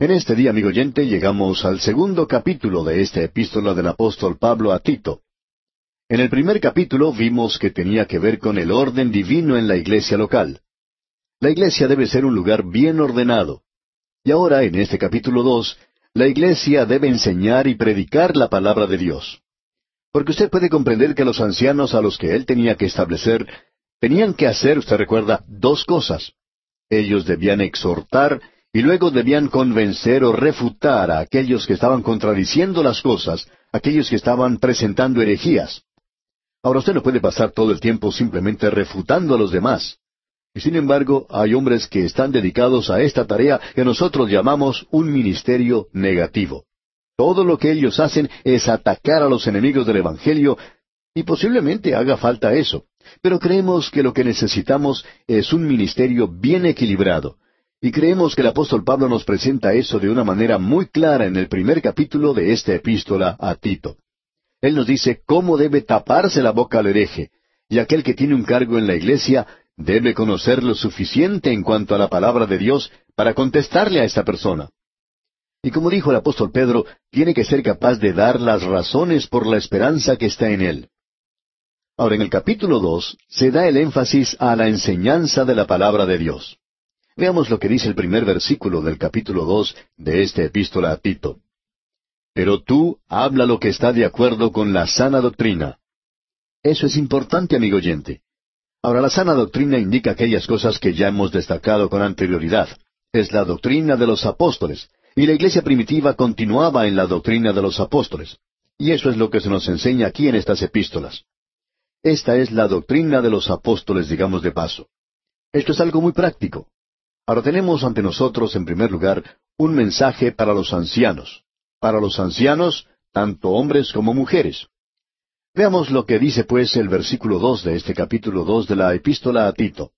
En este día, amigo oyente, llegamos al segundo capítulo de esta epístola del apóstol Pablo a Tito. En el primer capítulo vimos que tenía que ver con el orden divino en la iglesia local. La iglesia debe ser un lugar bien ordenado. Y ahora, en este capítulo dos, la iglesia debe enseñar y predicar la palabra de Dios. Porque usted puede comprender que los ancianos a los que él tenía que establecer tenían que hacer, usted recuerda, dos cosas. Ellos debían exhortar y luego debían convencer o refutar a aquellos que estaban contradiciendo las cosas, aquellos que estaban presentando herejías. Ahora usted no puede pasar todo el tiempo simplemente refutando a los demás. Y sin embargo, hay hombres que están dedicados a esta tarea que nosotros llamamos un ministerio negativo. Todo lo que ellos hacen es atacar a los enemigos del Evangelio, y posiblemente haga falta eso. Pero creemos que lo que necesitamos es un ministerio bien equilibrado, y creemos que el apóstol Pablo nos presenta eso de una manera muy clara en el primer capítulo de esta epístola a Tito. Él nos dice cómo debe taparse la boca al hereje, y aquel que tiene un cargo en la iglesia debe conocer lo suficiente en cuanto a la palabra de Dios para contestarle a esta persona. Y como dijo el apóstol Pedro, tiene que ser capaz de dar las razones por la esperanza que está en él. Ahora, en el capítulo dos se da el énfasis a la enseñanza de la palabra de Dios. Veamos lo que dice el primer versículo del capítulo dos de esta epístola a Tito. Pero tú habla lo que está de acuerdo con la sana doctrina. Eso es importante, amigo oyente. Ahora, la sana doctrina indica aquellas cosas que ya hemos destacado con anterioridad. Es la doctrina de los apóstoles, y la iglesia primitiva continuaba en la doctrina de los apóstoles. Y eso es lo que se nos enseña aquí en estas epístolas. Esta es la doctrina de los apóstoles, digamos de paso. Esto es algo muy práctico. Ahora tenemos ante nosotros, en primer lugar, un mensaje para los ancianos. Para los ancianos, tanto hombres como mujeres. Veamos lo que dice pues el versículo dos de este capítulo dos de la epístola a Tito.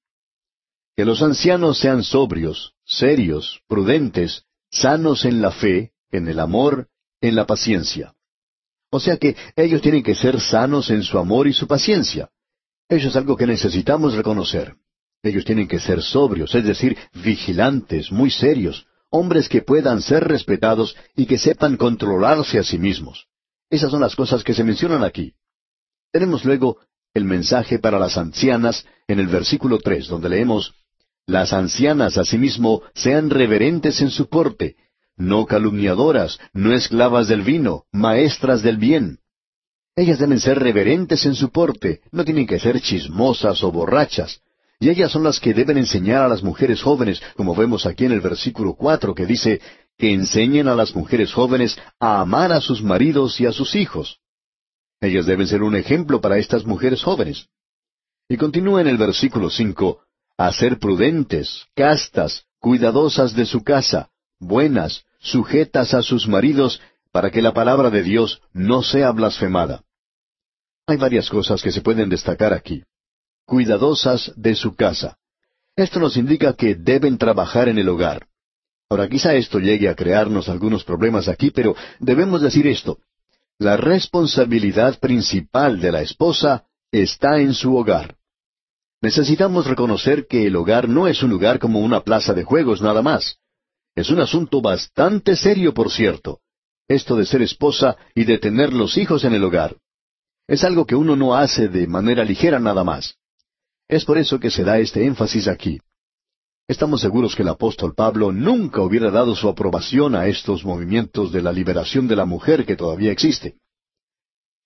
Que los ancianos sean sobrios, serios, prudentes, sanos en la fe, en el amor, en la paciencia. O sea que ellos tienen que ser sanos en su amor y su paciencia. Eso es algo que necesitamos reconocer. Ellos tienen que ser sobrios, es decir, vigilantes, muy serios, hombres que puedan ser respetados y que sepan controlarse a sí mismos. Esas son las cosas que se mencionan aquí. Tenemos luego el mensaje para las ancianas en el versículo tres, donde leemos Las ancianas asimismo sean reverentes en su porte, no calumniadoras, no esclavas del vino, maestras del bien. Ellas deben ser reverentes en su porte, no tienen que ser chismosas o borrachas, y ellas son las que deben enseñar a las mujeres jóvenes, como vemos aquí en el versículo cuatro, que dice que enseñen a las mujeres jóvenes a amar a sus maridos y a sus hijos. Ellas deben ser un ejemplo para estas mujeres jóvenes. Y continúa en el versículo cinco, a ser prudentes, castas, cuidadosas de su casa, buenas, sujetas a sus maridos, para que la palabra de Dios no sea blasfemada. Hay varias cosas que se pueden destacar aquí cuidadosas de su casa. Esto nos indica que deben trabajar en el hogar. Ahora quizá esto llegue a crearnos algunos problemas aquí, pero debemos decir esto. La responsabilidad principal de la esposa está en su hogar. Necesitamos reconocer que el hogar no es un lugar como una plaza de juegos nada más. Es un asunto bastante serio, por cierto, esto de ser esposa y de tener los hijos en el hogar. Es algo que uno no hace de manera ligera nada más. Es por eso que se da este énfasis aquí. Estamos seguros que el apóstol Pablo nunca hubiera dado su aprobación a estos movimientos de la liberación de la mujer que todavía existe.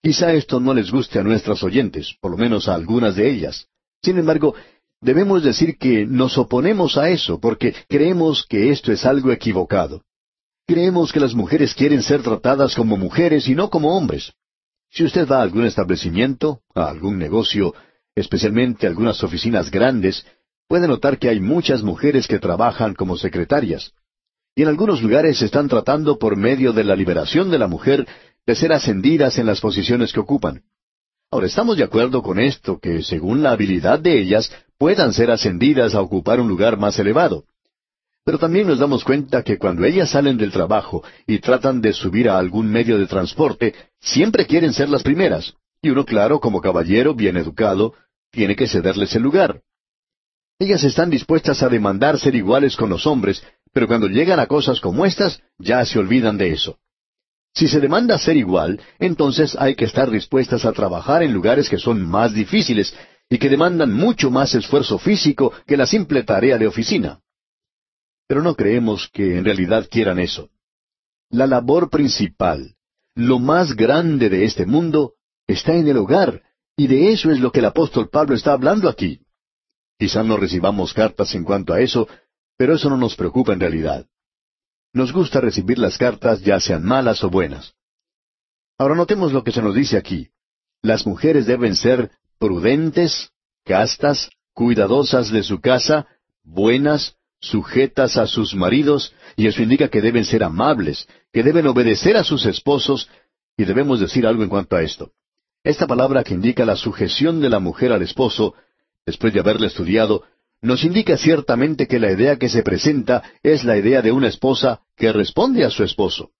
Quizá esto no les guste a nuestras oyentes, por lo menos a algunas de ellas. Sin embargo, debemos decir que nos oponemos a eso porque creemos que esto es algo equivocado. Creemos que las mujeres quieren ser tratadas como mujeres y no como hombres. Si usted va a algún establecimiento, a algún negocio, especialmente algunas oficinas grandes, puede notar que hay muchas mujeres que trabajan como secretarias. Y en algunos lugares están tratando por medio de la liberación de la mujer de ser ascendidas en las posiciones que ocupan. Ahora, estamos de acuerdo con esto, que según la habilidad de ellas puedan ser ascendidas a ocupar un lugar más elevado. Pero también nos damos cuenta que cuando ellas salen del trabajo y tratan de subir a algún medio de transporte, siempre quieren ser las primeras. Y uno, claro, como caballero bien educado, tiene que cederles el lugar. Ellas están dispuestas a demandar ser iguales con los hombres, Pero cuando llegan a cosas como estas, ya se olvidan de eso. Si se demanda ser igual, entonces hay que estar dispuestas a trabajar en lugares que son más difíciles y que demandan mucho más esfuerzo físico que la simple tarea de oficina. Pero no creemos que en realidad quieran eso. La labor principal, lo más grande de este mundo, está en el hogar, y de eso es lo que el apóstol Pablo está hablando aquí. Quizá no recibamos cartas en cuanto a eso, pero eso no nos preocupa en realidad. Nos gusta recibir las cartas ya sean malas o buenas. Ahora notemos lo que se nos dice aquí. Las mujeres deben ser prudentes, castas, cuidadosas de su casa, buenas, sujetas a sus maridos, y eso indica que deben ser amables, que deben obedecer a sus esposos, y debemos decir algo en cuanto a esto. Esta palabra que indica la sujeción de la mujer al esposo, después de haberla estudiado, nos indica ciertamente que la idea que se presenta es la idea de una esposa que responde a su esposo.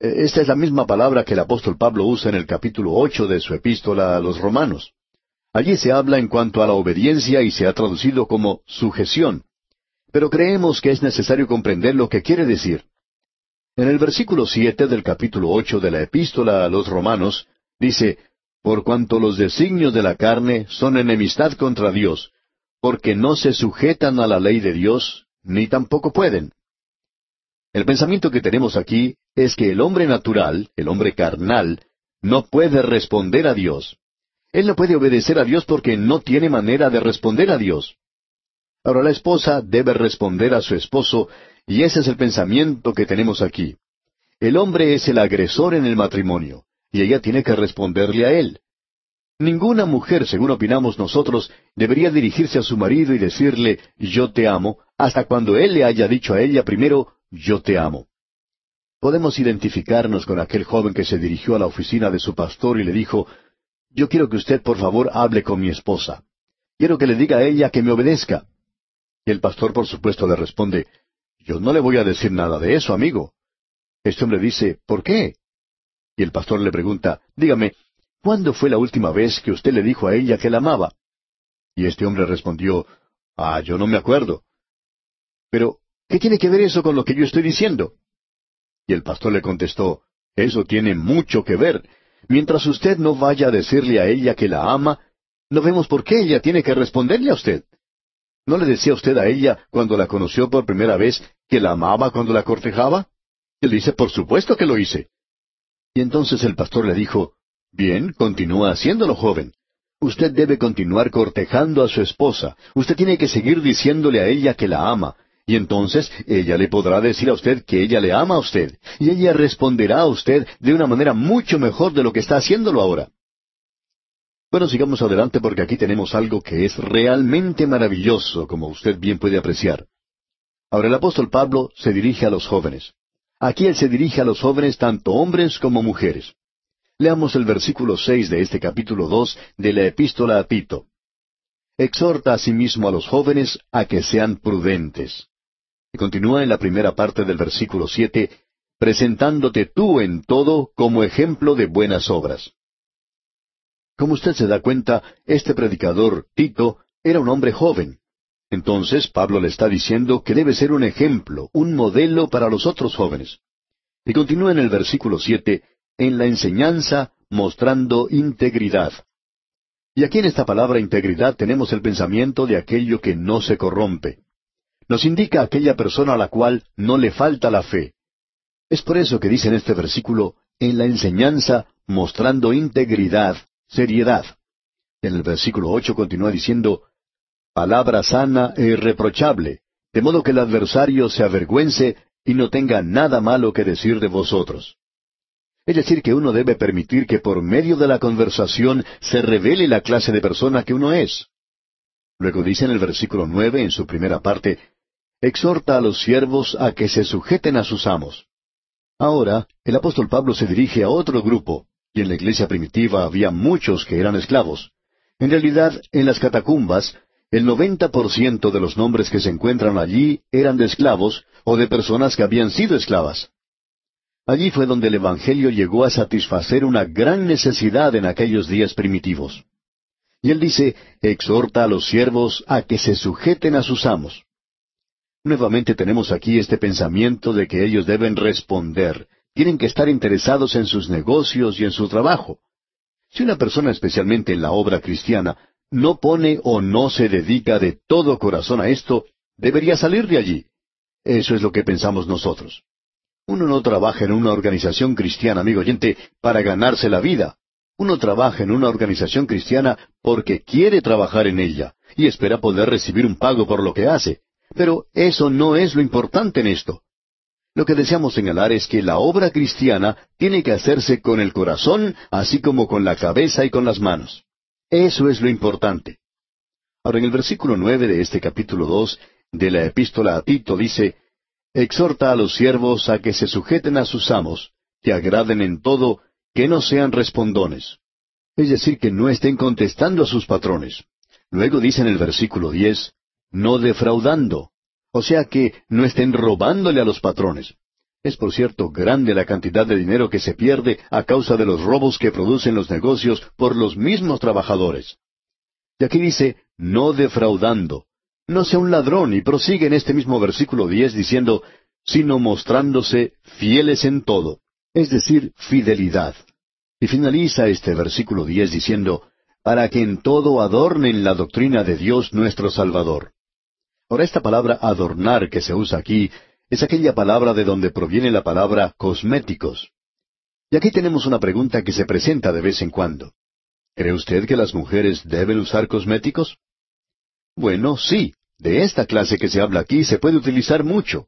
E, esta es la misma palabra que el apóstol Pablo usa en el capítulo ocho de su epístola a los romanos. Allí se habla en cuanto a la obediencia y se ha traducido como sujeción. Pero creemos que es necesario comprender lo que quiere decir. En el versículo siete del capítulo ocho de la epístola a los romanos, dice, Por cuanto los designios de la carne son enemistad contra Dios, porque no se sujetan a la ley de Dios, ni tampoco pueden. El pensamiento que tenemos aquí es que el hombre natural, el hombre carnal, no puede responder a Dios. Él no puede obedecer a Dios porque no tiene manera de responder a Dios. Ahora la esposa debe responder a su esposo, y ese es el pensamiento que tenemos aquí. El hombre es el agresor en el matrimonio, y ella tiene que responderle a él. Ninguna mujer, según opinamos nosotros, debería dirigirse a su marido y decirle yo te amo, hasta cuando él le haya dicho a ella primero yo te amo. Podemos identificarnos con aquel joven que se dirigió a la oficina de su pastor y le dijo Yo quiero que usted por favor hable con mi esposa. Quiero que le diga a ella que me obedezca. Y el pastor por supuesto le responde Yo no le voy a decir nada de eso, amigo. Este hombre dice ¿Por qué? Y el pastor le pregunta Dígame, ¿Cuándo fue la última vez que usted le dijo a ella que la amaba? Y este hombre respondió, Ah, yo no me acuerdo. Pero, ¿qué tiene que ver eso con lo que yo estoy diciendo? Y el pastor le contestó, Eso tiene mucho que ver. Mientras usted no vaya a decirle a ella que la ama, no vemos por qué ella tiene que responderle a usted. ¿No le decía usted a ella cuando la conoció por primera vez que la amaba cuando la cortejaba? Él dice, por supuesto que lo hice. Y entonces el pastor le dijo, Bien, continúa haciéndolo, joven. Usted debe continuar cortejando a su esposa. Usted tiene que seguir diciéndole a ella que la ama. Y entonces ella le podrá decir a usted que ella le ama a usted. Y ella responderá a usted de una manera mucho mejor de lo que está haciéndolo ahora. Bueno, sigamos adelante porque aquí tenemos algo que es realmente maravilloso, como usted bien puede apreciar. Ahora el apóstol Pablo se dirige a los jóvenes. Aquí él se dirige a los jóvenes tanto hombres como mujeres. Leamos el versículo seis de este capítulo dos de la Epístola a Tito. Exhorta asimismo a los jóvenes a que sean prudentes. Y continúa en la primera parte del versículo siete, presentándote tú en todo como ejemplo de buenas obras. Como usted se da cuenta, este predicador, Tito, era un hombre joven. Entonces Pablo le está diciendo que debe ser un ejemplo, un modelo para los otros jóvenes. Y continúa en el versículo siete, en la enseñanza mostrando integridad. Y aquí en esta palabra integridad tenemos el pensamiento de aquello que no se corrompe. Nos indica aquella persona a la cual no le falta la fe. Es por eso que dice en este versículo, en la enseñanza mostrando integridad, seriedad. En el versículo ocho continúa diciendo, palabra sana e irreprochable, de modo que el adversario se avergüence y no tenga nada malo que decir de vosotros. Es decir, que uno debe permitir que por medio de la conversación se revele la clase de persona que uno es. Luego dice en el versículo nueve, en su primera parte, exhorta a los siervos a que se sujeten a sus amos. Ahora, el apóstol Pablo se dirige a otro grupo, y en la iglesia primitiva había muchos que eran esclavos. En realidad, en las catacumbas, el noventa por ciento de los nombres que se encuentran allí eran de esclavos o de personas que habían sido esclavas. Allí fue donde el Evangelio llegó a satisfacer una gran necesidad en aquellos días primitivos. Y él dice, exhorta a los siervos a que se sujeten a sus amos. Nuevamente tenemos aquí este pensamiento de que ellos deben responder, tienen que estar interesados en sus negocios y en su trabajo. Si una persona, especialmente en la obra cristiana, no pone o no se dedica de todo corazón a esto, debería salir de allí. Eso es lo que pensamos nosotros. Uno no trabaja en una organización cristiana, amigo oyente, para ganarse la vida. Uno trabaja en una organización cristiana porque quiere trabajar en ella y espera poder recibir un pago por lo que hace. Pero eso no es lo importante en esto. Lo que deseamos señalar es que la obra cristiana tiene que hacerse con el corazón, así como con la cabeza y con las manos. Eso es lo importante. Ahora, en el versículo nueve de este capítulo dos de la epístola a Tito dice, Exhorta a los siervos a que se sujeten a sus amos, que agraden en todo, que no sean respondones. Es decir, que no estén contestando a sus patrones. Luego dice en el versículo diez, no defraudando. O sea que no estén robándole a los patrones. Es por cierto grande la cantidad de dinero que se pierde a causa de los robos que producen los negocios por los mismos trabajadores. Y aquí dice, no defraudando. No sea un ladrón y prosigue en este mismo versículo diez diciendo, sino mostrándose fieles en todo, es decir, fidelidad. Y finaliza este versículo diez diciendo, para que en todo adornen la doctrina de Dios nuestro Salvador. Ahora esta palabra adornar que se usa aquí es aquella palabra de donde proviene la palabra cosméticos. Y aquí tenemos una pregunta que se presenta de vez en cuando. ¿Cree usted que las mujeres deben usar cosméticos? Bueno, sí, de esta clase que se habla aquí se puede utilizar mucho,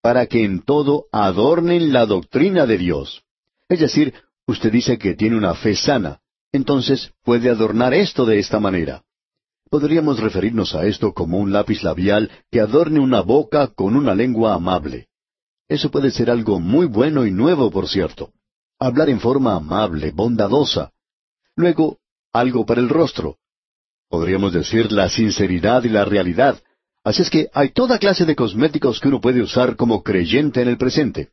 para que en todo adornen la doctrina de Dios. Es decir, usted dice que tiene una fe sana, entonces puede adornar esto de esta manera. Podríamos referirnos a esto como un lápiz labial que adorne una boca con una lengua amable. Eso puede ser algo muy bueno y nuevo, por cierto. Hablar en forma amable, bondadosa. Luego, algo para el rostro. Podríamos decir la sinceridad y la realidad. Así es que hay toda clase de cosméticos que uno puede usar como creyente en el presente.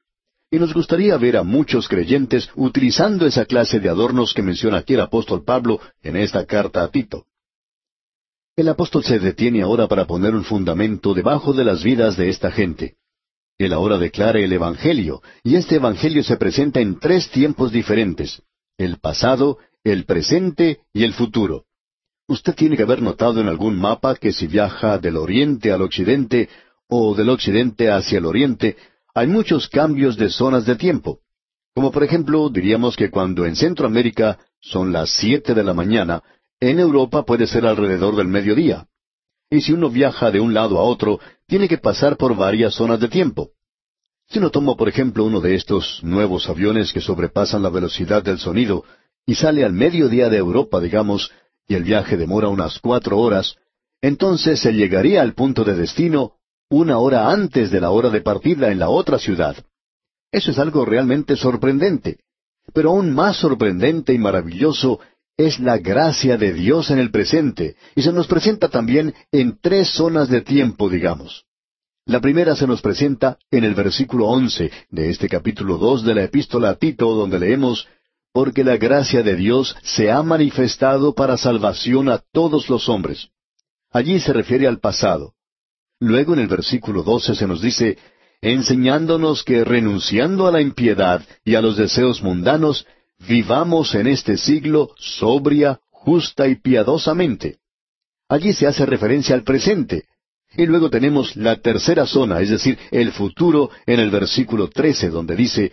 Y nos gustaría ver a muchos creyentes utilizando esa clase de adornos que menciona aquí el apóstol Pablo en esta carta a Tito. El apóstol se detiene ahora para poner un fundamento debajo de las vidas de esta gente. Él ahora declara el Evangelio, y este Evangelio se presenta en tres tiempos diferentes, el pasado, el presente y el futuro. Usted tiene que haber notado en algún mapa que si viaja del oriente al occidente o del occidente hacia el oriente, hay muchos cambios de zonas de tiempo. Como por ejemplo, diríamos que cuando en Centroamérica son las siete de la mañana, en Europa puede ser alrededor del mediodía. Y si uno viaja de un lado a otro, tiene que pasar por varias zonas de tiempo. Si uno toma, por ejemplo, uno de estos nuevos aviones que sobrepasan la velocidad del sonido y sale al mediodía de Europa, digamos, y el viaje demora unas cuatro horas, entonces se llegaría al punto de destino una hora antes de la hora de partida en la otra ciudad. Eso es algo realmente sorprendente. Pero aún más sorprendente y maravilloso es la gracia de Dios en el presente y se nos presenta también en tres zonas de tiempo, digamos. La primera se nos presenta en el versículo once de este capítulo dos de la epístola a Tito, donde leemos Porque la gracia de Dios se ha manifestado para salvación a todos los hombres. Allí se refiere al pasado. Luego en el versículo doce se nos dice enseñándonos que renunciando a la impiedad y a los deseos mundanos, vivamos en este siglo sobria, justa y piadosamente. Allí se hace referencia al presente. Y luego tenemos la tercera zona, es decir, el futuro, en el versículo trece, donde dice,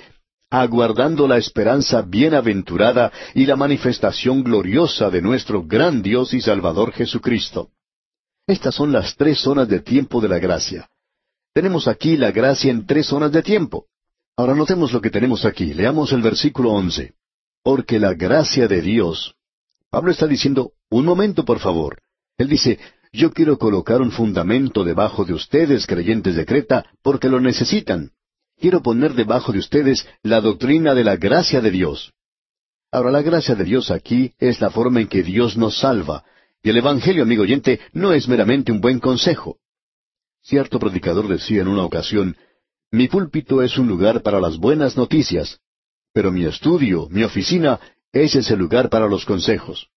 aguardando la esperanza bienaventurada y la manifestación gloriosa de nuestro gran Dios y Salvador Jesucristo. Estas son las tres zonas de tiempo de la gracia. Tenemos aquí la gracia en tres zonas de tiempo. Ahora notemos lo que tenemos aquí. Leamos el versículo once. Porque la gracia de Dios. Pablo está diciendo, un momento por favor. Él dice, yo quiero colocar un fundamento debajo de ustedes, creyentes de Creta, porque lo necesitan. Quiero poner debajo de ustedes la doctrina de la gracia de Dios. Ahora, la gracia de Dios aquí es la forma en que Dios nos salva, y el Evangelio, amigo oyente, no es meramente un buen consejo. Cierto predicador decía en una ocasión, mi púlpito es un lugar para las buenas noticias, pero mi estudio, mi oficina, ese es el lugar para los consejos.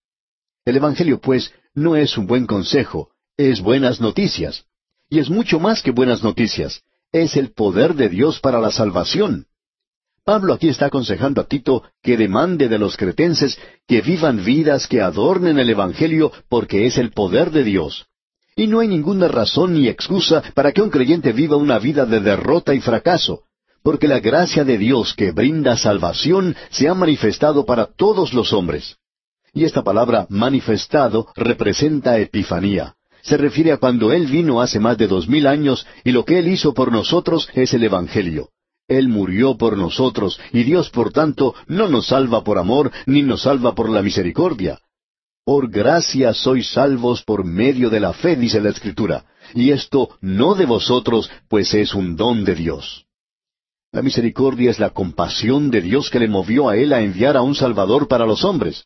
El Evangelio, pues, no es un buen consejo, es buenas noticias. Y es mucho más que buenas noticias. Es el poder de Dios para la salvación. Pablo aquí está aconsejando a Tito que demande de los cretenses que vivan vidas que adornen el Evangelio porque es el poder de Dios. Y no hay ninguna razón ni excusa para que un creyente viva una vida de derrota y fracaso, porque la gracia de Dios que brinda salvación se ha manifestado para todos los hombres. Y esta palabra manifestado representa epifanía. Se refiere a cuando Él vino hace más de dos mil años y lo que Él hizo por nosotros es el Evangelio. Él murió por nosotros y Dios, por tanto, no nos salva por amor ni nos salva por la misericordia. Por gracia sois salvos por medio de la fe, dice la Escritura, y esto no de vosotros, pues es un don de Dios. La misericordia es la compasión de Dios que le movió a Él a enviar a un Salvador para los hombres.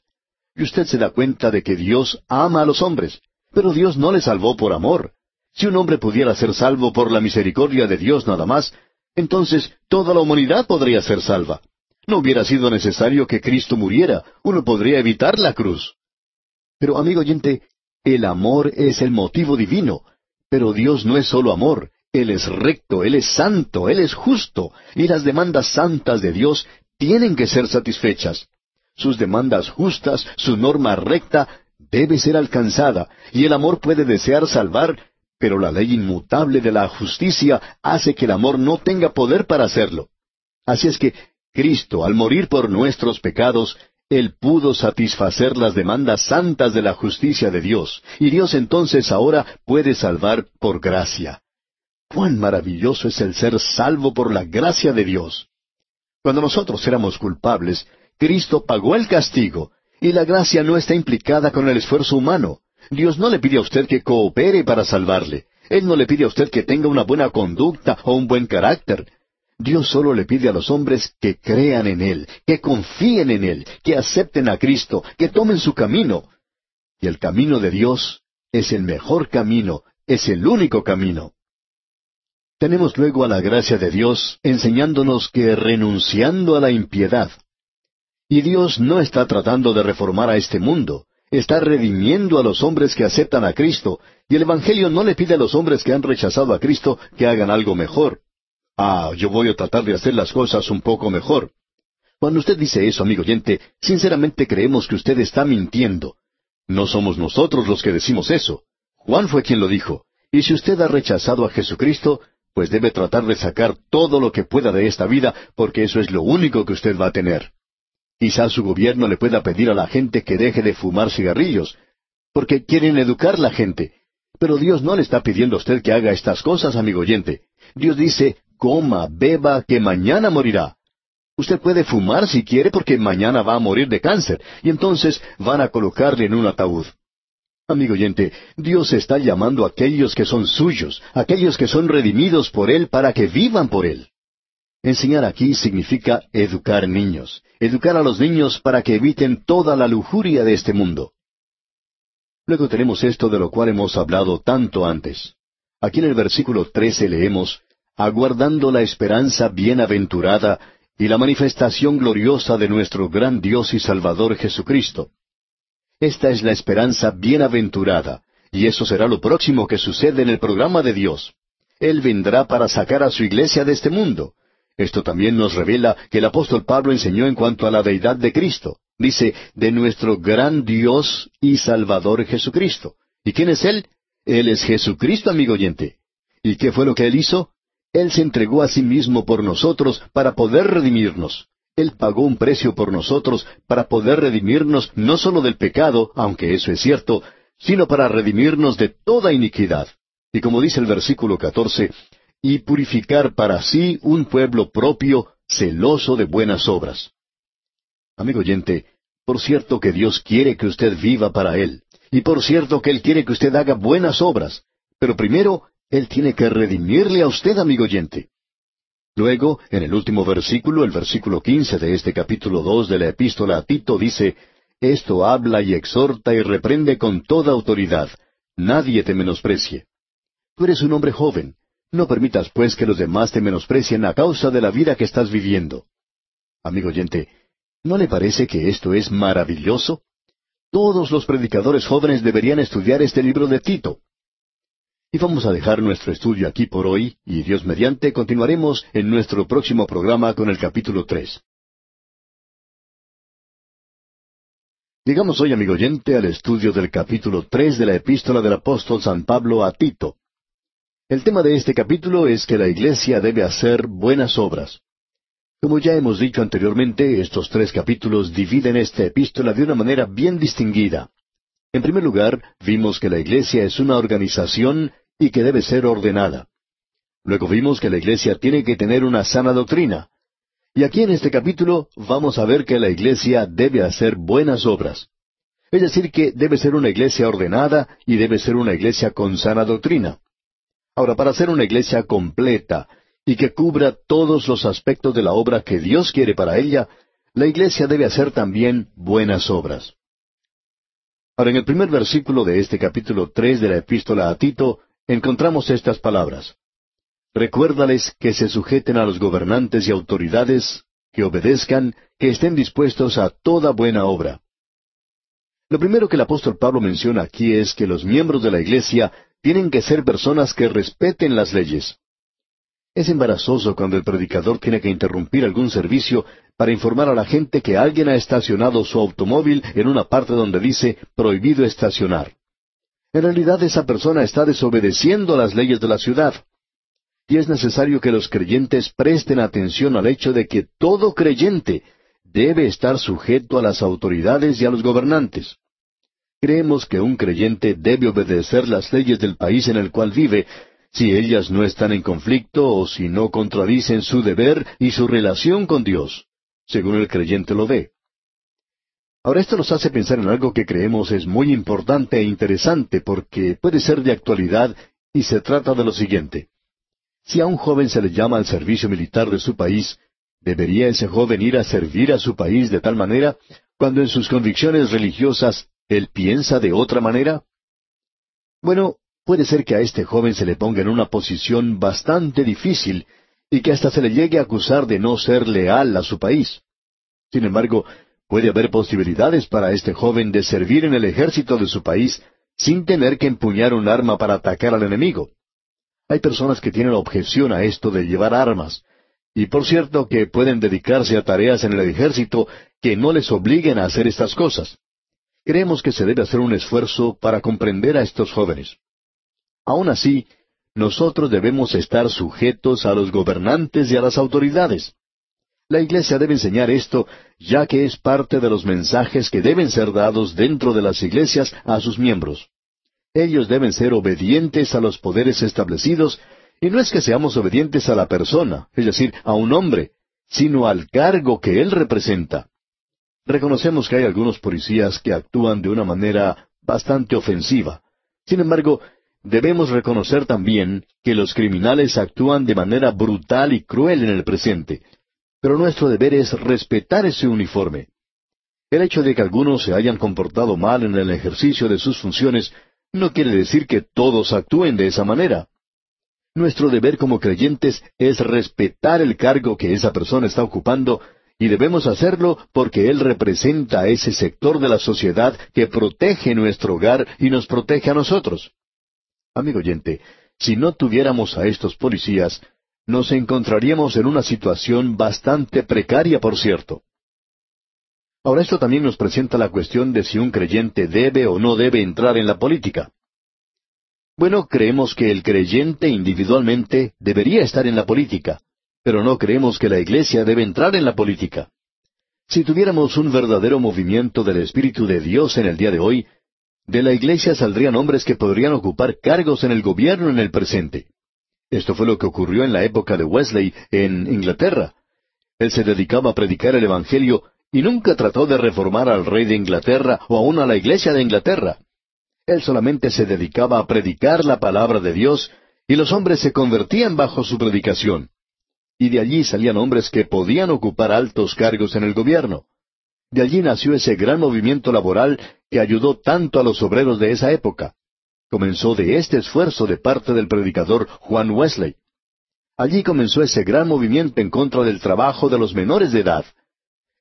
Y usted se da cuenta de que Dios ama a los hombres, pero Dios no le salvó por amor. Si un hombre pudiera ser salvo por la misericordia de Dios nada más, entonces toda la humanidad podría ser salva. No hubiera sido necesario que Cristo muriera, uno podría evitar la cruz. Pero amigo oyente, el amor es el motivo divino, pero Dios no es solo amor, Él es recto, Él es santo, Él es justo, y las demandas santas de Dios tienen que ser satisfechas. Sus demandas justas, su norma recta, debe ser alcanzada, y el amor puede desear salvar, pero la ley inmutable de la justicia hace que el amor no tenga poder para hacerlo. Así es que Cristo, al morir por nuestros pecados, Él pudo satisfacer las demandas santas de la justicia de Dios, y Dios entonces ahora puede salvar por gracia. ¡Cuán maravilloso es el ser salvo por la gracia de Dios! Cuando nosotros éramos culpables, Cristo pagó el castigo, y la gracia no está implicada con el esfuerzo humano. Dios no le pide a usted que coopere para salvarle. Él no le pide a usted que tenga una buena conducta o un buen carácter. Dios solo le pide a los hombres que crean en Él, que confíen en Él, que acepten a Cristo, que tomen su camino. Y el camino de Dios es el mejor camino, es el único camino. Tenemos luego a la gracia de Dios enseñándonos que renunciando a la impiedad, y Dios no está tratando de reformar a este mundo, está redimiendo a los hombres que aceptan a Cristo, y el Evangelio no le pide a los hombres que han rechazado a Cristo que hagan algo mejor. Ah, yo voy a tratar de hacer las cosas un poco mejor. Cuando usted dice eso, amigo oyente, sinceramente creemos que usted está mintiendo. No somos nosotros los que decimos eso. Juan fue quien lo dijo. Y si usted ha rechazado a Jesucristo, pues debe tratar de sacar todo lo que pueda de esta vida, porque eso es lo único que usted va a tener. Quizá su gobierno le pueda pedir a la gente que deje de fumar cigarrillos, porque quieren educar la gente. Pero Dios no le está pidiendo a usted que haga estas cosas, amigo oyente. Dios dice, coma, beba, que mañana morirá. Usted puede fumar si quiere porque mañana va a morir de cáncer, y entonces van a colocarle en un ataúd. Amigo oyente, Dios está llamando a aquellos que son suyos, aquellos que son redimidos por Él para que vivan por Él. Enseñar aquí significa educar niños, educar a los niños para que eviten toda la lujuria de este mundo. Luego tenemos esto de lo cual hemos hablado tanto antes. Aquí en el versículo 13 leemos, aguardando la esperanza bienaventurada y la manifestación gloriosa de nuestro gran Dios y Salvador Jesucristo. Esta es la esperanza bienaventurada, y eso será lo próximo que sucede en el programa de Dios. Él vendrá para sacar a su iglesia de este mundo, esto también nos revela que el apóstol Pablo enseñó en cuanto a la deidad de Cristo. Dice, de nuestro gran Dios y Salvador Jesucristo. ¿Y quién es Él? Él es Jesucristo, amigo oyente. ¿Y qué fue lo que Él hizo? Él se entregó a sí mismo por nosotros para poder redimirnos. Él pagó un precio por nosotros para poder redimirnos no solo del pecado, aunque eso es cierto, sino para redimirnos de toda iniquidad. Y como dice el versículo 14, y purificar para sí un pueblo propio, celoso de buenas obras. Amigo oyente, por cierto que Dios quiere que usted viva para Él, y por cierto que Él quiere que usted haga buenas obras, pero primero Él tiene que redimirle a usted, amigo oyente. Luego, en el último versículo, el versículo quince de este capítulo dos de la epístola a Tito dice, Esto habla y exhorta y reprende con toda autoridad. Nadie te menosprecie. Tú eres un hombre joven, no permitas, pues, que los demás te menosprecien a causa de la vida que estás viviendo. Amigo oyente, ¿no le parece que esto es maravilloso? Todos los predicadores jóvenes deberían estudiar este libro de Tito. Y vamos a dejar nuestro estudio aquí por hoy, y Dios mediante continuaremos en nuestro próximo programa con el capítulo tres. Llegamos hoy, amigo oyente, al estudio del capítulo tres de la epístola del apóstol San Pablo a Tito. El tema de este capítulo es que la iglesia debe hacer buenas obras. Como ya hemos dicho anteriormente, estos tres capítulos dividen esta epístola de una manera bien distinguida. En primer lugar, vimos que la iglesia es una organización y que debe ser ordenada. Luego vimos que la iglesia tiene que tener una sana doctrina. Y aquí en este capítulo vamos a ver que la iglesia debe hacer buenas obras. Es decir, que debe ser una iglesia ordenada y debe ser una iglesia con sana doctrina. Ahora, para ser una iglesia completa y que cubra todos los aspectos de la obra que Dios quiere para ella, la iglesia debe hacer también buenas obras. Ahora, en el primer versículo de este capítulo tres de la epístola a Tito, encontramos estas palabras. Recuérdales que se sujeten a los gobernantes y autoridades, que obedezcan, que estén dispuestos a toda buena obra. Lo primero que el apóstol Pablo menciona aquí es que los miembros de la iglesia tienen que ser personas que respeten las leyes. Es embarazoso cuando el predicador tiene que interrumpir algún servicio para informar a la gente que alguien ha estacionado su automóvil en una parte donde dice prohibido estacionar. En realidad esa persona está desobedeciendo las leyes de la ciudad. Y es necesario que los creyentes presten atención al hecho de que todo creyente debe estar sujeto a las autoridades y a los gobernantes. Creemos que un creyente debe obedecer las leyes del país en el cual vive, si ellas no están en conflicto o si no contradicen su deber y su relación con Dios, según el creyente lo ve. Ahora esto nos hace pensar en algo que creemos es muy importante e interesante porque puede ser de actualidad y se trata de lo siguiente. Si a un joven se le llama al servicio militar de su país, ¿debería ese joven ir a servir a su país de tal manera cuando en sus convicciones religiosas él piensa de otra manera? Bueno, puede ser que a este joven se le ponga en una posición bastante difícil y que hasta se le llegue a acusar de no ser leal a su país. Sin embargo, Puede haber posibilidades para este joven de servir en el ejército de su país sin tener que empuñar un arma para atacar al enemigo. Hay personas que tienen objeción a esto de llevar armas, y por cierto que pueden dedicarse a tareas en el ejército que no les obliguen a hacer estas cosas. Creemos que se debe hacer un esfuerzo para comprender a estos jóvenes. Aún así, nosotros debemos estar sujetos a los gobernantes y a las autoridades. La Iglesia debe enseñar esto, ya que es parte de los mensajes que deben ser dados dentro de las iglesias a sus miembros. Ellos deben ser obedientes a los poderes establecidos, y no es que seamos obedientes a la persona, es decir, a un hombre, sino al cargo que él representa. Reconocemos que hay algunos policías que actúan de una manera bastante ofensiva. Sin embargo, debemos reconocer también que los criminales actúan de manera brutal y cruel en el presente, pero nuestro deber es respetar ese uniforme. El hecho de que algunos se hayan comportado mal en el ejercicio de sus funciones no quiere decir que todos actúen de esa manera. Nuestro deber como creyentes es respetar el cargo que esa persona está ocupando y debemos hacerlo porque Él representa a ese sector de la sociedad que protege nuestro hogar y nos protege a nosotros. Amigo oyente, si no tuviéramos a estos policías, nos encontraríamos en una situación bastante precaria, por cierto. Ahora esto también nos presenta la cuestión de si un creyente debe o no debe entrar en la política. Bueno, creemos que el creyente individualmente debería estar en la política, pero no creemos que la Iglesia debe entrar en la política. Si tuviéramos un verdadero movimiento del Espíritu de Dios en el día de hoy, de la Iglesia saldrían hombres que podrían ocupar cargos en el gobierno en el presente. Esto fue lo que ocurrió en la época de Wesley en Inglaterra. Él se dedicaba a predicar el Evangelio y nunca trató de reformar al rey de Inglaterra o aún a la iglesia de Inglaterra. Él solamente se dedicaba a predicar la palabra de Dios y los hombres se convertían bajo su predicación. Y de allí salían hombres que podían ocupar altos cargos en el gobierno. De allí nació ese gran movimiento laboral que ayudó tanto a los obreros de esa época comenzó de este esfuerzo de parte del predicador Juan Wesley. Allí comenzó ese gran movimiento en contra del trabajo de los menores de edad.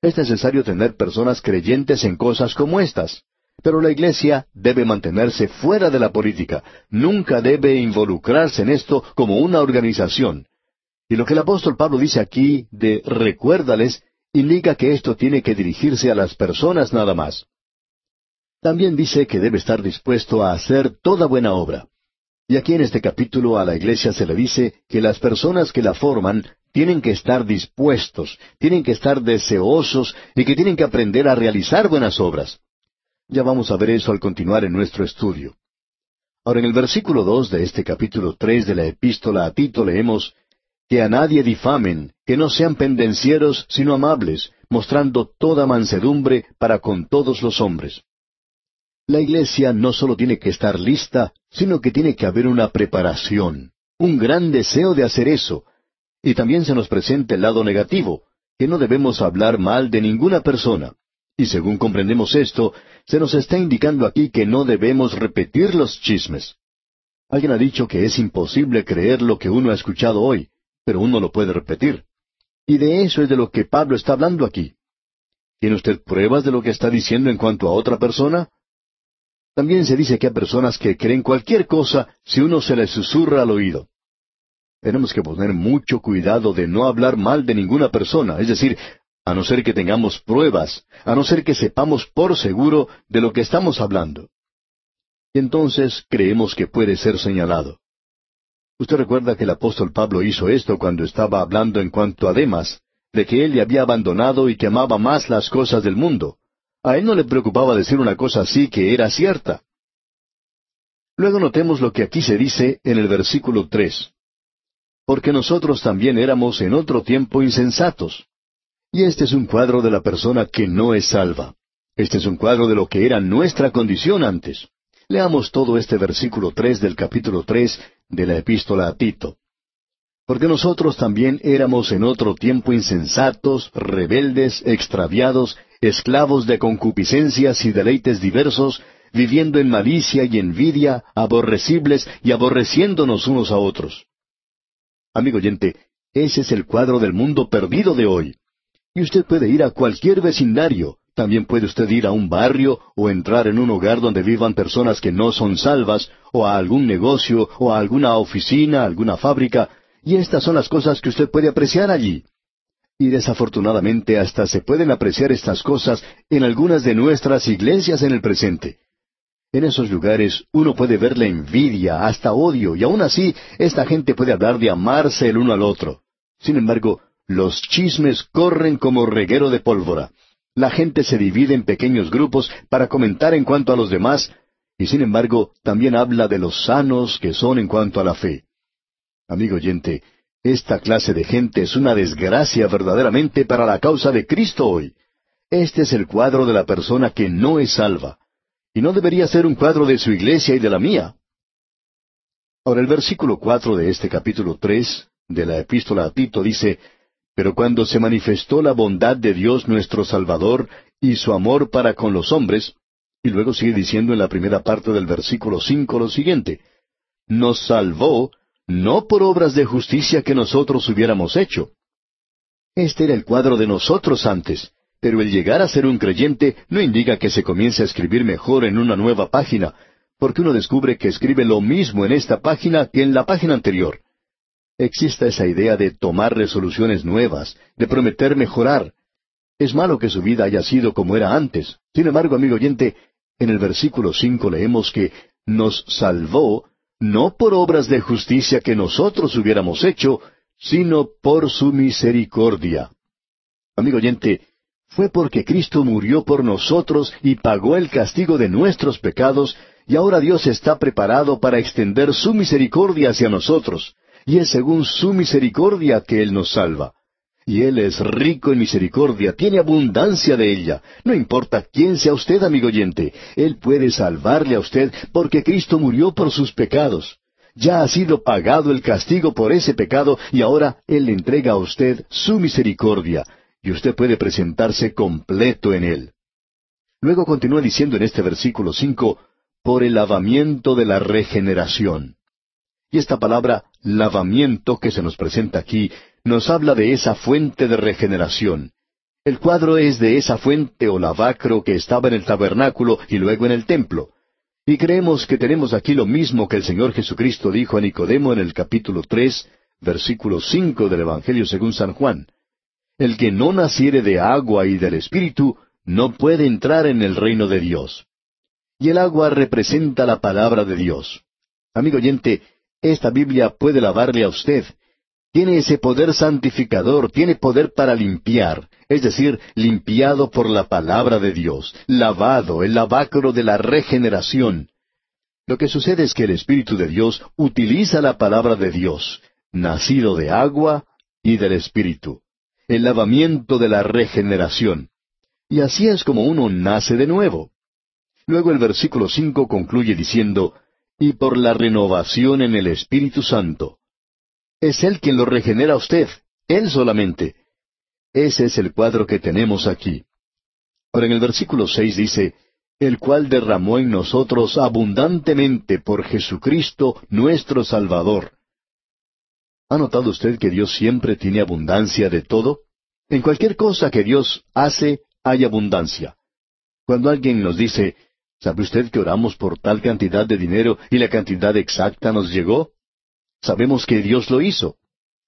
Es necesario tener personas creyentes en cosas como estas, Pero la Iglesia debe mantenerse fuera de la política, nunca debe involucrarse en esto como una organización. Y lo que el apóstol Pablo dice aquí de recuérdales indica que esto tiene que dirigirse a las personas nada más. También dice que debe estar dispuesto a hacer toda buena obra. Y aquí en este capítulo a la iglesia se le dice que las personas que la forman tienen que estar dispuestos, tienen que estar deseosos y que tienen que aprender a realizar buenas obras. Ya vamos a ver eso al continuar en nuestro estudio. Ahora en el versículo dos de este capítulo tres de la epístola a Tito leemos que a nadie difamen, que no sean pendencieros, sino amables, mostrando toda mansedumbre para con todos los hombres. La iglesia no solo tiene que estar lista, sino que tiene que haber una preparación, un gran deseo de hacer eso. Y también se nos presenta el lado negativo, que no debemos hablar mal de ninguna persona. Y según comprendemos esto, se nos está indicando aquí que no debemos repetir los chismes. Alguien ha dicho que es imposible creer lo que uno ha escuchado hoy, pero uno lo puede repetir. Y de eso es de lo que Pablo está hablando aquí. ¿Tiene usted pruebas de lo que está diciendo en cuanto a otra persona? También se dice que hay personas que creen cualquier cosa si uno se les susurra al oído. Tenemos que poner mucho cuidado de no hablar mal de ninguna persona, es decir, a no ser que tengamos pruebas, a no ser que sepamos por seguro de lo que estamos hablando. Y entonces creemos que puede ser señalado. Usted recuerda que el apóstol Pablo hizo esto cuando estaba hablando en cuanto a Demas, de que él le había abandonado y que amaba más las cosas del mundo. A él no le preocupaba decir una cosa así que era cierta. Luego notemos lo que aquí se dice en el versículo tres. Porque nosotros también éramos en otro tiempo insensatos. Y este es un cuadro de la persona que no es salva. Este es un cuadro de lo que era nuestra condición antes. Leamos todo este versículo tres del capítulo tres de la epístola a Tito. Porque nosotros también éramos en otro tiempo insensatos, rebeldes, extraviados, esclavos de concupiscencias y deleites diversos, viviendo en malicia y envidia, aborrecibles y aborreciéndonos unos a otros. Amigo oyente, ese es el cuadro del mundo perdido de hoy. Y usted puede ir a cualquier vecindario, también puede usted ir a un barrio o entrar en un hogar donde vivan personas que no son salvas, o a algún negocio, o a alguna oficina, alguna fábrica, y estas son las cosas que usted puede apreciar allí. Y desafortunadamente hasta se pueden apreciar estas cosas en algunas de nuestras iglesias en el presente. En esos lugares uno puede ver la envidia, hasta odio, y aún así esta gente puede hablar de amarse el uno al otro. Sin embargo, los chismes corren como reguero de pólvora. La gente se divide en pequeños grupos para comentar en cuanto a los demás, y sin embargo también habla de los sanos que son en cuanto a la fe. Amigo oyente, esta clase de gente es una desgracia verdaderamente para la causa de Cristo hoy. Este es el cuadro de la persona que no es salva. Y no debería ser un cuadro de su iglesia y de la mía. Ahora el versículo cuatro de este capítulo tres de la epístola a Tito dice, Pero cuando se manifestó la bondad de Dios nuestro Salvador y su amor para con los hombres, y luego sigue diciendo en la primera parte del versículo cinco lo siguiente, nos salvó no por obras de justicia que nosotros hubiéramos hecho. Este era el cuadro de nosotros antes, pero el llegar a ser un creyente no indica que se comience a escribir mejor en una nueva página, porque uno descubre que escribe lo mismo en esta página que en la página anterior. Existe esa idea de tomar resoluciones nuevas, de prometer mejorar. Es malo que su vida haya sido como era antes. Sin embargo, amigo oyente, en el versículo cinco leemos que nos salvó no por obras de justicia que nosotros hubiéramos hecho, sino por su misericordia. Amigo oyente, fue porque Cristo murió por nosotros y pagó el castigo de nuestros pecados, y ahora Dios está preparado para extender su misericordia hacia nosotros, y es según su misericordia que Él nos salva. Y Él es rico en misericordia, tiene abundancia de ella. No importa quién sea usted, amigo oyente, Él puede salvarle a usted porque Cristo murió por sus pecados. Ya ha sido pagado el castigo por ese pecado y ahora Él le entrega a usted su misericordia, y usted puede presentarse completo en Él. Luego continúa diciendo en este versículo cinco, por el lavamiento de la regeneración. Y esta palabra lavamiento que se nos presenta aquí nos habla de esa fuente de regeneración. El cuadro es de esa fuente o lavacro que estaba en el tabernáculo y luego en el templo. Y creemos que tenemos aquí lo mismo que el Señor Jesucristo dijo a Nicodemo en el capítulo tres, versículo cinco del Evangelio según San Juan. El que no naciere de agua y del Espíritu no puede entrar en el reino de Dios. Y el agua representa la palabra de Dios. Amigo oyente, esta Biblia puede lavarle a usted. Tiene ese poder santificador, tiene poder para limpiar, es decir, limpiado por la palabra de Dios, lavado, el lavacro de la regeneración. Lo que sucede es que el Espíritu de Dios utiliza la palabra de Dios, nacido de agua y del Espíritu, el lavamiento de la regeneración. Y así es como uno nace de nuevo. Luego el versículo cinco concluye diciendo, y por la renovación en el Espíritu Santo. Es Él quien lo regenera a usted, Él solamente. Ese es el cuadro que tenemos aquí. Ahora en el versículo seis dice, el cual derramó en nosotros abundantemente por Jesucristo nuestro Salvador. ¿Ha notado usted que Dios siempre tiene abundancia de todo? En cualquier cosa que Dios hace, hay abundancia. Cuando alguien nos dice, ¿sabe usted que oramos por tal cantidad de dinero y la cantidad exacta nos llegó? Sabemos que Dios lo hizo.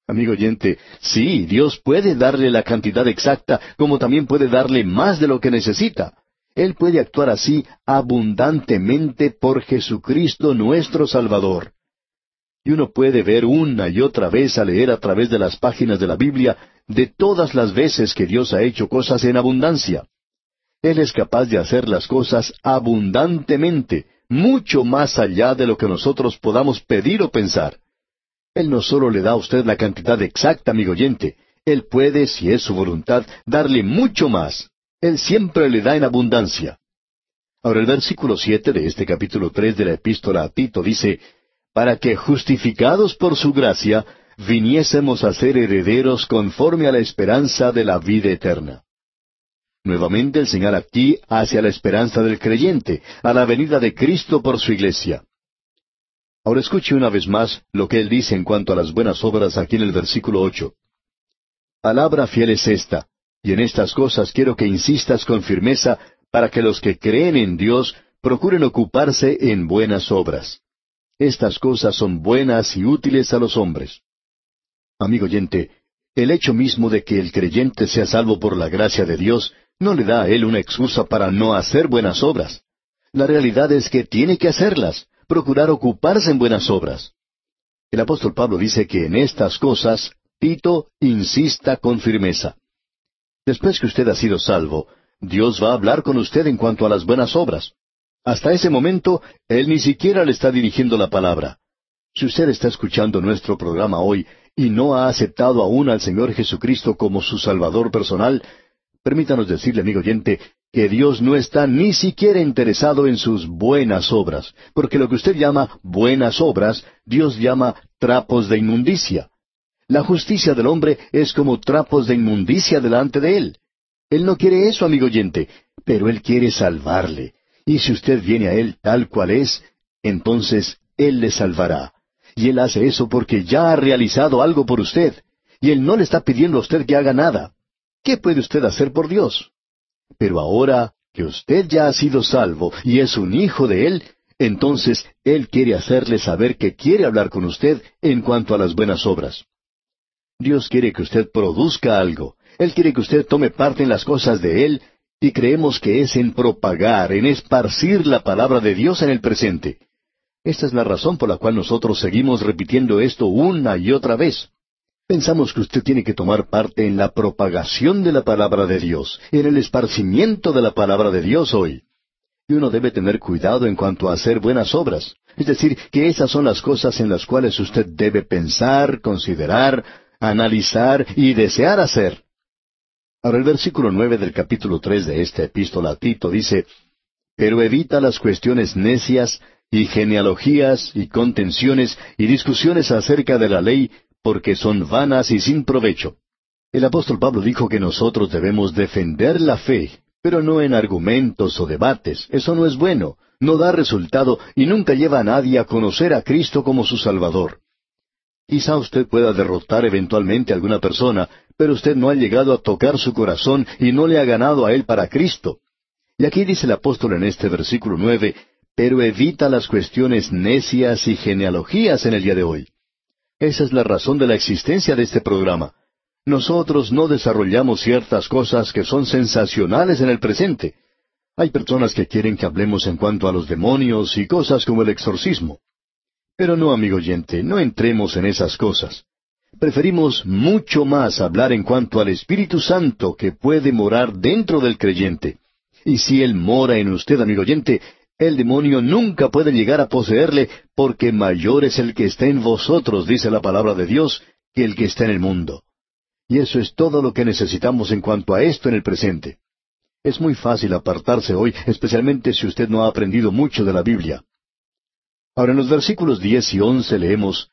Amigo oyente, sí, Dios puede darle la cantidad exacta, como también puede darle más de lo que necesita. Él puede actuar así abundantemente por Jesucristo nuestro Salvador. Y uno puede ver una y otra vez a leer a través de las páginas de la Biblia de todas las veces que Dios ha hecho cosas en abundancia. Él es capaz de hacer las cosas abundantemente, mucho más allá de lo que nosotros podamos pedir o pensar. Él no solo le da a usted la cantidad exacta, amigo oyente, Él puede, si es su voluntad, darle mucho más. Él siempre le da en abundancia. Ahora el versículo siete de este capítulo tres de la epístola a Tito dice, para que justificados por su gracia, viniésemos a ser herederos conforme a la esperanza de la vida eterna. Nuevamente el señal aquí hacia la esperanza del creyente, a la venida de Cristo por su iglesia. Ahora escuche una vez más lo que él dice en cuanto a las buenas obras aquí en el versículo ocho. Palabra fiel es esta, y en estas cosas quiero que insistas con firmeza para que los que creen en Dios procuren ocuparse en buenas obras. Estas cosas son buenas y útiles a los hombres. Amigo oyente, el hecho mismo de que el creyente sea salvo por la gracia de Dios no le da a él una excusa para no hacer buenas obras. La realidad es que tiene que hacerlas, procurar ocuparse en buenas obras. El apóstol Pablo dice que en estas cosas Tito insista con firmeza. Después que usted ha sido salvo, Dios va a hablar con usted en cuanto a las buenas obras. Hasta ese momento, Él ni siquiera le está dirigiendo la palabra. Si usted está escuchando nuestro programa hoy y no ha aceptado aún al Señor Jesucristo como su Salvador personal, permítanos decirle, amigo oyente, que Dios no está ni siquiera interesado en sus buenas obras, porque lo que usted llama buenas obras, Dios llama trapos de inmundicia. La justicia del hombre es como trapos de inmundicia delante de Él. Él no quiere eso, amigo oyente, pero Él quiere salvarle. Y si usted viene a Él tal cual es, entonces Él le salvará. Y Él hace eso porque ya ha realizado algo por usted. Y Él no le está pidiendo a usted que haga nada. ¿Qué puede usted hacer por Dios? Pero ahora que usted ya ha sido salvo y es un hijo de Él, entonces Él quiere hacerle saber que quiere hablar con usted en cuanto a las buenas obras. Dios quiere que usted produzca algo. Él quiere que usted tome parte en las cosas de Él y creemos que es en propagar, en esparcir la palabra de Dios en el presente. Esta es la razón por la cual nosotros seguimos repitiendo esto una y otra vez. Pensamos que usted tiene que tomar parte en la propagación de la palabra de Dios, en el esparcimiento de la palabra de Dios hoy. Y uno debe tener cuidado en cuanto a hacer buenas obras. Es decir, que esas son las cosas en las cuales usted debe pensar, considerar, analizar y desear hacer. Ahora el versículo nueve del capítulo tres de esta epístola a Tito dice, Pero evita las cuestiones necias y genealogías y contenciones y discusiones acerca de la ley, porque son vanas y sin provecho. El apóstol Pablo dijo que nosotros debemos defender la fe, pero no en argumentos o debates. Eso no es bueno, no da resultado y nunca lleva a nadie a conocer a Cristo como su Salvador. Quizá usted pueda derrotar eventualmente a alguna persona, pero usted no ha llegado a tocar su corazón y no le ha ganado a él para Cristo. Y aquí dice el apóstol en este versículo nueve, pero evita las cuestiones necias y genealogías en el día de hoy. Esa es la razón de la existencia de este programa. Nosotros no desarrollamos ciertas cosas que son sensacionales en el presente. Hay personas que quieren que hablemos en cuanto a los demonios y cosas como el exorcismo. Pero no, amigo oyente, no entremos en esas cosas. Preferimos mucho más hablar en cuanto al Espíritu Santo que puede morar dentro del creyente. Y si Él mora en usted, amigo oyente, el demonio nunca puede llegar a poseerle, porque mayor es el que está en vosotros, dice la palabra de Dios, que el que está en el mundo. Y eso es todo lo que necesitamos en cuanto a esto en el presente. Es muy fácil apartarse hoy, especialmente si usted no ha aprendido mucho de la Biblia. Ahora en los versículos diez y once leemos,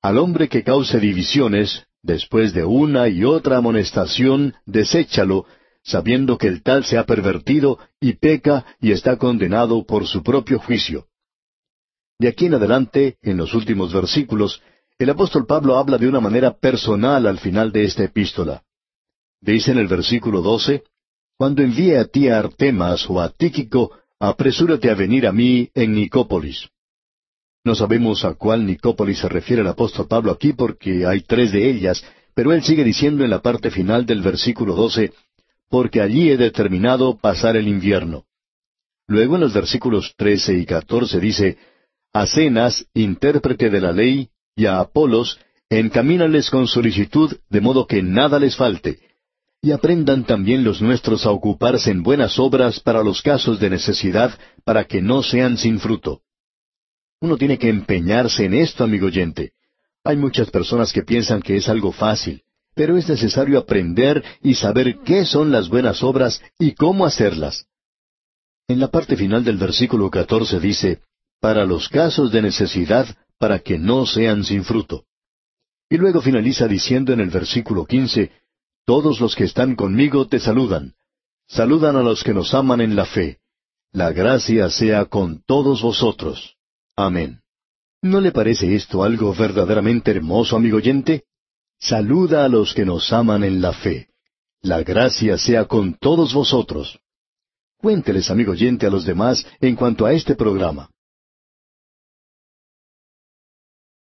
Al hombre que cause divisiones, después de una y otra amonestación, deséchalo, sabiendo que el tal se ha pervertido y peca y está condenado por su propio juicio. De aquí en adelante, en los últimos versículos, el apóstol Pablo habla de una manera personal al final de esta epístola. Dice en el versículo doce, Cuando envíe a ti a Artemas o a Tíquico, apresúrate a venir a mí en Nicópolis. No sabemos a cuál Nicópolis se refiere el apóstol Pablo aquí porque hay tres de ellas, pero él sigue diciendo en la parte final del versículo doce, porque allí he determinado pasar el invierno. Luego en los versículos trece y catorce dice, A Cenas, intérprete de la ley, y a Apolos, encamínales con solicitud, de modo que nada les falte, y aprendan también los nuestros a ocuparse en buenas obras para los casos de necesidad, para que no sean sin fruto. Uno tiene que empeñarse en esto, amigo oyente. Hay muchas personas que piensan que es algo fácil, pero es necesario aprender y saber qué son las buenas obras y cómo hacerlas. En la parte final del versículo catorce dice, para los casos de necesidad, para que no sean sin fruto. Y luego finaliza diciendo en el versículo quince, Todos los que están conmigo te saludan. Saludan a los que nos aman en la fe. La gracia sea con todos vosotros. Amén. ¿No le parece esto algo verdaderamente hermoso, amigo oyente? Saluda a los que nos aman en la fe. La gracia sea con todos vosotros. Cuénteles, amigo oyente, a los demás en cuanto a este programa.